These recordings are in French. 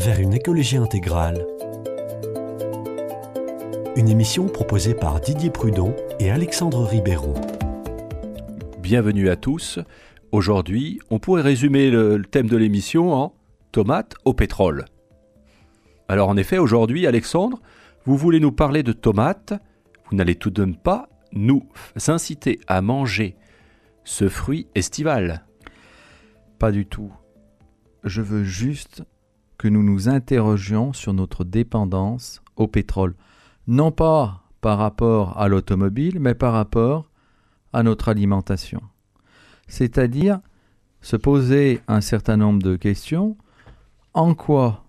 vers une écologie intégrale. Une émission proposée par Didier Prudon et Alexandre Ribeiro. Bienvenue à tous. Aujourd'hui, on pourrait résumer le, thème de l'émission en tomates au pétrole. Alors en effet, aujourd'hui, Alexandre, vous voulez nous parler de tomates. Vous n'allez tout de même pas nous inciter à manger ce fruit estival. Pas du tout. Je veux juste que nous nous interrogions sur notre dépendance au pétrole. Non pas par rapport à l'automobile, mais par rapport à notre alimentation. C'est-à-dire se poser un certain nombre de questions. En quoi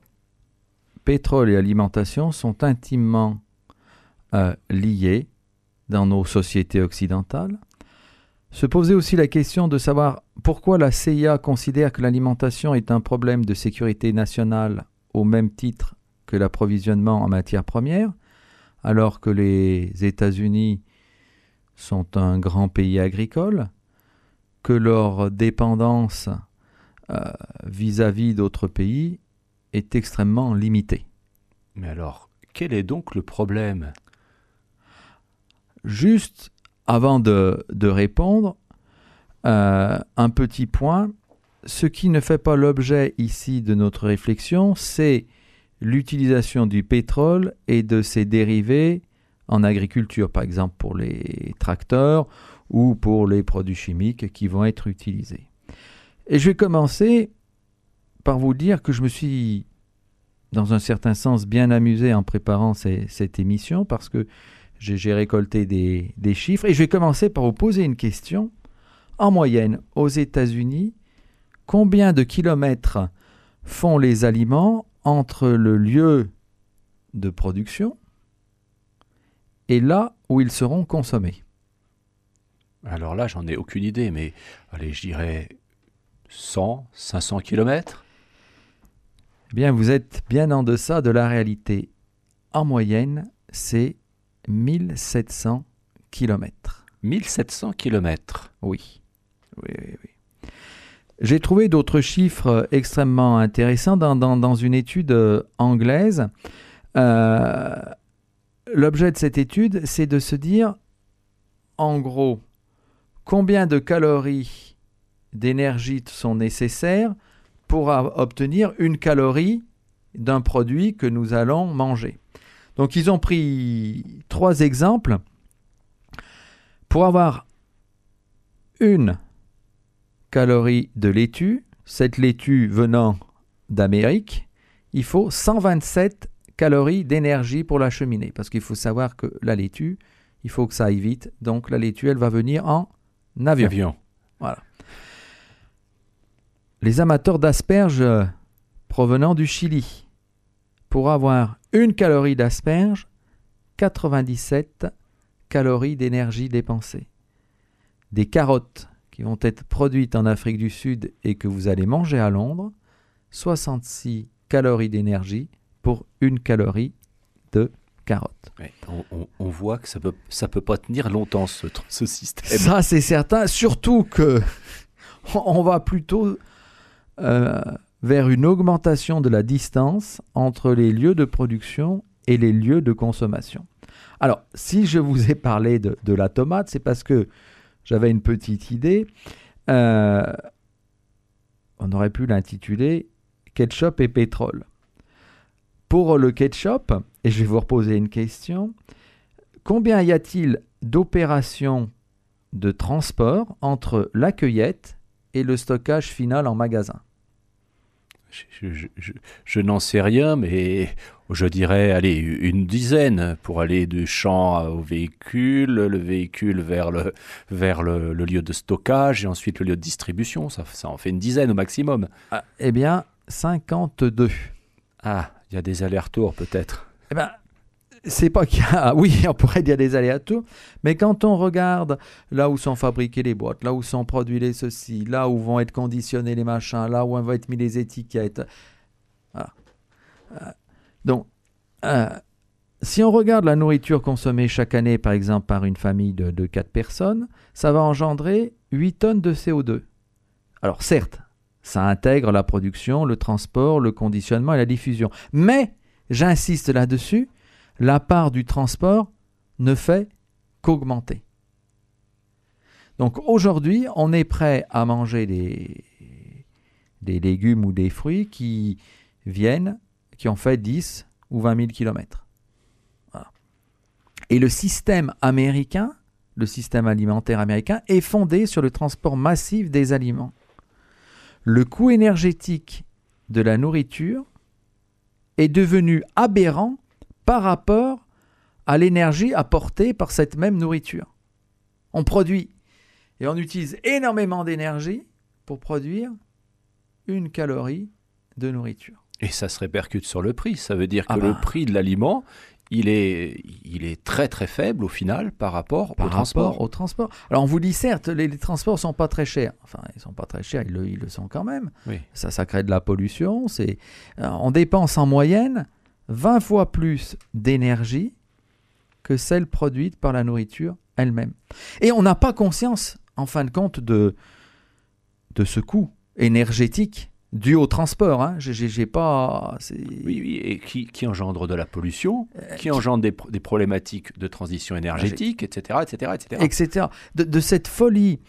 pétrole et alimentation sont intimement euh, liés dans nos sociétés occidentales? Se poser aussi la question de savoir pourquoi la CIA considère que l'alimentation est un problème de sécurité nationale au même titre que l'approvisionnement en matières premières, alors que les États-Unis sont un grand pays agricole, que leur dépendance euh, vis-à-vis d'autres pays est extrêmement limitée. Mais alors, quel est donc le problème? Juste avant de, répondre, euh, un petit point. Ce qui ne fait pas l'objet ici de notre réflexion, c'est l'utilisation du pétrole et de ses dérivés en agriculture, par exemple pour les tracteurs ou pour les produits chimiques qui vont être utilisés. Et je vais commencer par vous dire que je me suis, dans un certain sens, bien amusé en préparant cette émission parce que j'ai récolté des, chiffres et je vais commencer par vous poser une question. En moyenne, aux États-Unis, combien de kilomètres font les aliments entre le lieu de production et là où ils seront consommés? Alors là, j'en ai aucune idée, mais allez, je dirais 100, 500 kilomètres Eh bien, vous êtes bien en deçà de la réalité. En moyenne, c'est 1700 km. 1700 km Oui. Oui, oui, oui. J'ai trouvé d'autres chiffres extrêmement intéressants dans, dans, une étude euh, anglaise. Euh, l'objet de cette étude, c'est de se dire, en gros, combien de calories d'énergie sont nécessaires pour obtenir une calorie d'un produit que nous allons manger. Donc ils ont pris trois exemples pour avoir une calorie de laitue, cette laitue venant d'Amérique, il faut 127 calories d'énergie pour la cheminée. Parce qu'il faut savoir que la laitue, il faut que ça aille vite. Donc la laitue, elle va venir en avion. avion. Voilà. Les amateurs d'asperges provenant du Chili, pour avoir une calorie d'asperge, 97 calories d'énergie dépensée. Des carottes qui vont être produites en Afrique du Sud et que vous allez manger à Londres, 66 calories d'énergie pour une calorie de carotte. on, voit que ça peut, ça peut pas tenir longtemps ce, ce système. Ça c'est certain, surtout que on va plutôt euh, vers une augmentation de la distance entre les lieux de production et les lieux de consommation. Alors, si je vous ai parlé de, la tomate, c'est parce que j'avais une petite idée. Euh, on aurait pu l'intituler Ketchup et pétrole. Pour le ketchup, et je vais vous reposer une question, combien y a-t-il d'opérations de transport entre la cueillette et le stockage final en magasin? Je, n'en sais rien, mais je dirais, allez, une dizaine pour aller du champ au véhicule, le véhicule vers le, vers le, lieu de stockage et ensuite le lieu de distribution. Ça, ça en fait une dizaine au maximum. Ah, eh bien, 52. Ah, il y a des allers-retours peut-être. Eh bien, c'est pas qu'il y a, oui, on pourrait dire des aléatoires, mais quand on regarde là où sont fabriquées les boîtes, là où sont produits les ceci, là où vont être conditionnés les machins, là où vont être mis les étiquettes, voilà. Euh, donc, euh, si on regarde la nourriture consommée chaque année, par exemple, par une famille de, de 4 personnes, ça va engendrer 8 tonnes de CO2. Alors certes, Ça intègre la production, le transport, le conditionnement et la diffusion. Mais, j'insiste là-dessus, la part du transport ne fait qu'augmenter. Donc aujourd'hui, on est prêt à manger des, légumes ou des fruits qui viennent, qui ont fait 10 ou 20 000 kilomètres. Et le système américain, le système alimentaire américain, est fondé sur le transport massif des aliments. Le coût énergétique de la nourriture est devenu aberrant par rapport à l'énergie apportée par cette même nourriture. On produit et on utilise énormément d'énergie pour produire une calorie de nourriture. Et ça se répercute sur le prix. Ça veut dire que Ah le bah. prix de l'aliment, il est, il est très très faible au final par rapport par au rapport transport. au transport. Alors on vous dit certes, les, les transports sont pas très chers. Enfin, ils sont pas très chers, ils le, ils le sont quand même. Oui. Ça, ça crée de la pollution. C'est, euh, on dépense en moyenne 20 fois plus d'énergie que celle produite par la nourriture elle-même. Et on n'a pas conscience, en fin de compte, de, de ce coût énergétique dû au transport. Hein. J'ai, pas. Oui, oui, et qui, qui engendre de la pollution, Euh, qui engendre des, pro- des problématiques de transition énergétique, etc., etc., etc. etc. De, de cette folie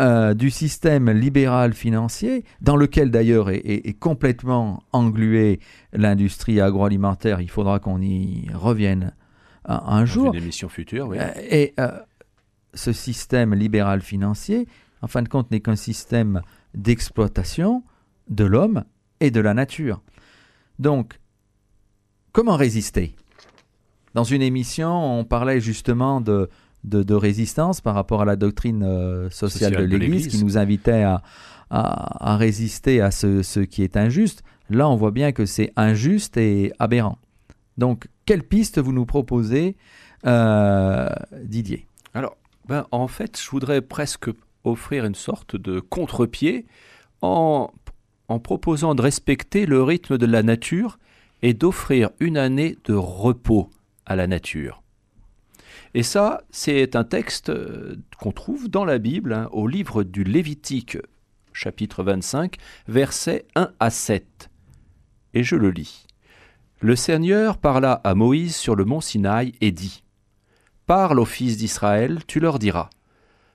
euh, du système libéral financier, dans lequel d'ailleurs est, est- est complètement engluée l'industrie agroalimentaire, il faudra qu'on y revienne un, un Dans jour. une émission future, oui. Euh, Et euh, ce système libéral financier, en fin de compte, n'est qu'un système d'exploitation de l'homme et de la nature. Donc, comment résister? Dans une émission, on parlait justement de, de, de résistance par rapport à la doctrine euh, sociale, Sociale de l'Église l'Église. qui nous invitait à, à, à résister à ce, ce qui est injuste. Là, on voit bien que c'est injuste et aberrant. Donc, quelle piste vous nous proposez, euh, Didier? Alors, ben, en fait, je voudrais presque offrir une sorte de contre-pied en, en proposant de respecter le rythme de la nature et d'offrir une année de repos à la nature. Et ça, c'est un texte euh, qu'on trouve dans la Bible, hein, au livre du Lévitique, chapitre 25, versets 1 à 7. Et je le lis. Le Seigneur parla à Moïse sur le mont Sinaï et dit Parle aux fils d'Israël, tu leur diras.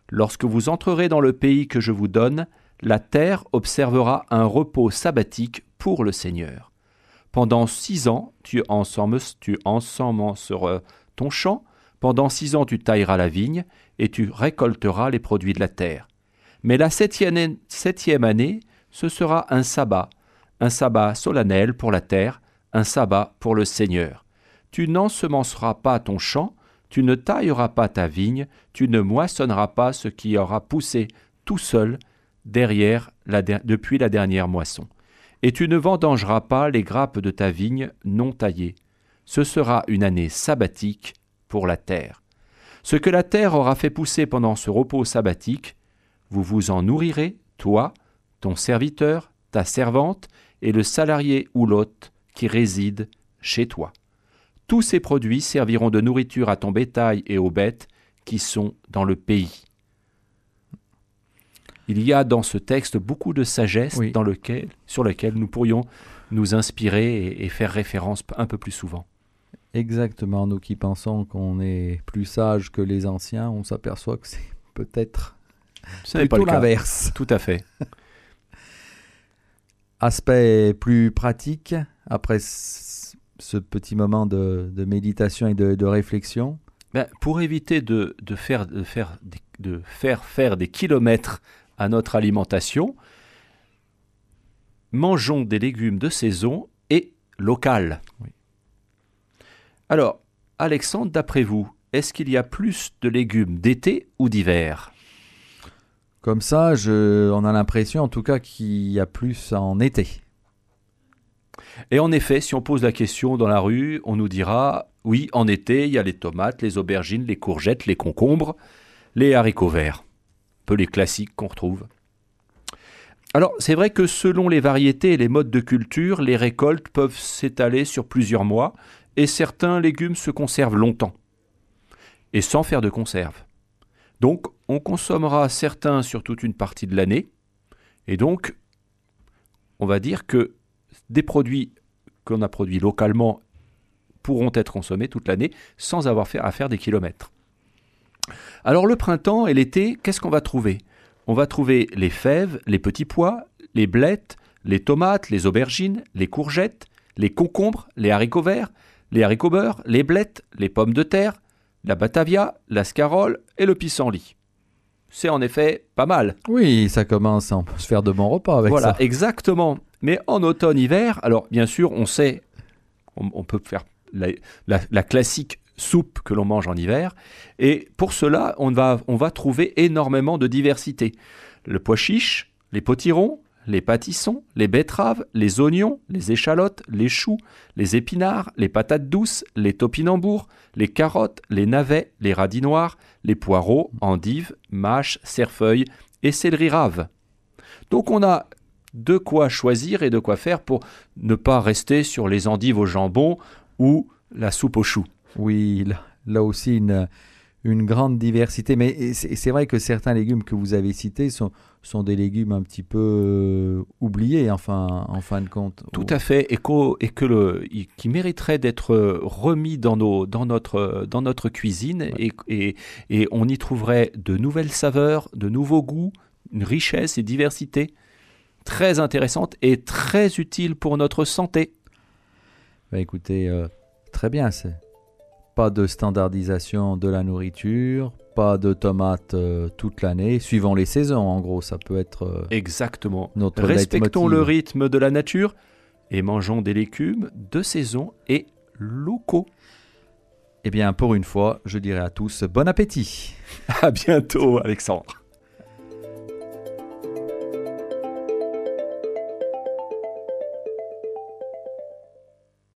Lorsque vous entrerez dans le pays que je vous donne, la terre observera un repos sabbatique pour le Seigneur. Pendant six ans, tu, ensemble, ton champ, pendant six ans tu tailleras la vigne, et tu récolteras les produits de la terre. Mais la septième, année, ce sera un sabbat, un sabbat solennel pour la terre, un sabbat pour le Seigneur. Tu n'ensemenceras pas ton champ, tu ne tailleras pas ta vigne, tu ne moissonneras pas ce qui aura poussé tout seul derrière depuis la dernière moisson. Et tu ne vendangeras pas les grappes de ta vigne non taillées. Ce sera une année sabbatique pour la terre. Ce que la terre aura fait pousser pendant ce repos sabbatique, vous vous en nourrirez, toi, ton serviteur, ta servante, et le salarié ou l'hôte qui réside chez toi. Tous ces produits serviront de nourriture à ton bétail et aux bêtes qui sont dans le pays. Il y a dans ce texte beaucoup de sagesse Oui. dans lequel, sur laquelle nous pourrions nous inspirer et, et faire référence un peu plus souvent. Exactement, nous qui pensons qu'on est plus sage que les anciens, on s'aperçoit que c'est peut-être plutôt l'inverse. Tout à fait. Aspect plus pratique, après ce petit moment de, de méditation et de, de réflexion, Ben, pour éviter de, de faire, faire des- de faire faire des kilomètres à notre alimentation, mangeons des légumes de saison et local. Oui. Alors, Alexandre, d'après vous, est-ce qu'il y a plus de légumes d'été ou d'hiver? Comme ça, je, on a l'impression en tout cas qu'il y a plus en été. Et en effet, si on pose la question dans la rue, on nous dira oui, en été, il y a les tomates, les aubergines, les courgettes, les concombres, les haricots verts. Un peu les classiques qu'on retrouve. Alors, c'est vrai que selon les variétés et les modes de culture, les récoltes peuvent s'étaler sur plusieurs mois et certains légumes se conservent longtemps et sans faire de conserve. Donc, on consommera certains sur toute une partie de l'année et donc on va dire que des produits qu'on a produits localement pourront être consommés toute l'année sans avoir à faire des kilomètres. Alors le printemps et l'été, qu'est-ce qu'on va trouver? On va trouver les fèves, les petits pois, les blettes, les tomates, les aubergines, les courgettes, les concombres, les haricots verts, les haricots beurre, les blettes, les pommes de terre, la batavia, la scarole et le pissenlit. C'est en effet pas mal. Oui, ça commence, on peut se faire de bons repas avec voilà, ça. exactement. Mais en automne-hiver, alors bien sûr, on sait, on, on peut faire la, la- la classique soupe que l'on mange en hiver. Et pour cela, on va, on va trouver énormément de diversité. Le pois chiche, les potirons, les pâtissons, les betteraves, les oignons, les échalotes, les choux, les épinards, les patates douces, les topinambours, les carottes, les navets, les radis noirs, les poireaux, endives, mâches, cerfeuilles et céleri rave. Donc on a de quoi choisir et de quoi faire pour ne pas rester sur les endives au jambon ou la soupe aux choux. Oui, là, là aussi une, une grande diversité. Mais c'est vrai que certains légumes que vous avez cités sont, sont des légumes un petit peu euh, oubliés, enfin, en fin de compte. Tout à fait, et, et que le, qui mériterait d'être remis dans, nos, dans, notre, dans notre cuisine, et, et, et on y trouverait de nouvelles saveurs, de nouveaux goûts, une richesse et diversité très intéressante et très utile pour notre santé. Bah, écoutez, euh, très bien. C'est pas de standardisation de la nourriture, pas de tomates euh, toute l'année, suivant les saisons. En gros, ça peut être euh, Exactement. notre Respectons le rythme de la nature et mangeons des légumes de saison et locaux. Eh bien, pour une fois, je dirais à tous bon appétit. À bientôt, Alexandre.